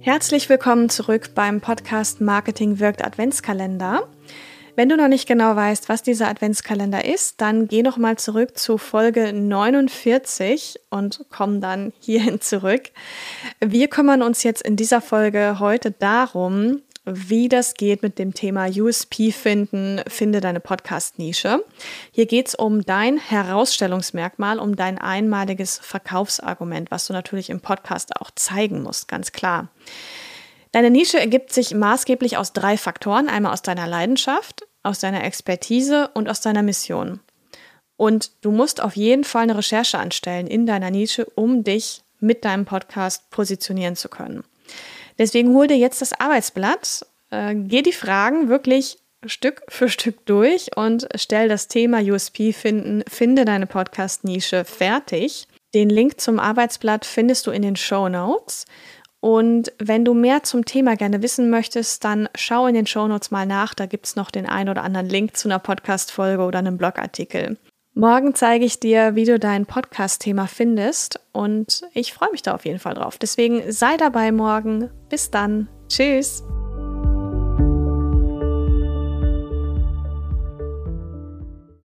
Herzlich willkommen zurück beim Podcast Marketing wirkt Adventskalender. Wenn du noch nicht genau weißt, was dieser Adventskalender ist, dann geh noch mal zurück zu Folge 49 und komm dann hierhin zurück. Wir kümmern uns jetzt in dieser Folge heute darum, wie das geht mit dem Thema USP finden, finde deine Podcast-Nische. Hier geht es um dein Herausstellungsmerkmal, um dein einmaliges Verkaufsargument, was du natürlich im Podcast auch zeigen musst, ganz klar. Deine Nische ergibt sich maßgeblich aus drei Faktoren. Einmal aus deiner Leidenschaft, aus deiner Expertise und aus deiner Mission. Und du musst auf jeden Fall eine Recherche anstellen in deiner Nische, um dich mit deinem Podcast positionieren zu können. Deswegen hol dir jetzt das Arbeitsblatt, äh, geh die Fragen wirklich Stück für Stück durch und stell das Thema USP finden, finde deine Podcast-Nische fertig. Den Link zum Arbeitsblatt findest du in den Show Notes. Und wenn du mehr zum Thema gerne wissen möchtest, dann schau in den Show Notes mal nach. Da gibt es noch den ein oder anderen Link zu einer Podcast-Folge oder einem Blogartikel. Morgen zeige ich dir, wie du dein Podcast-Thema findest und ich freue mich da auf jeden Fall drauf. Deswegen sei dabei morgen. Bis dann. Tschüss.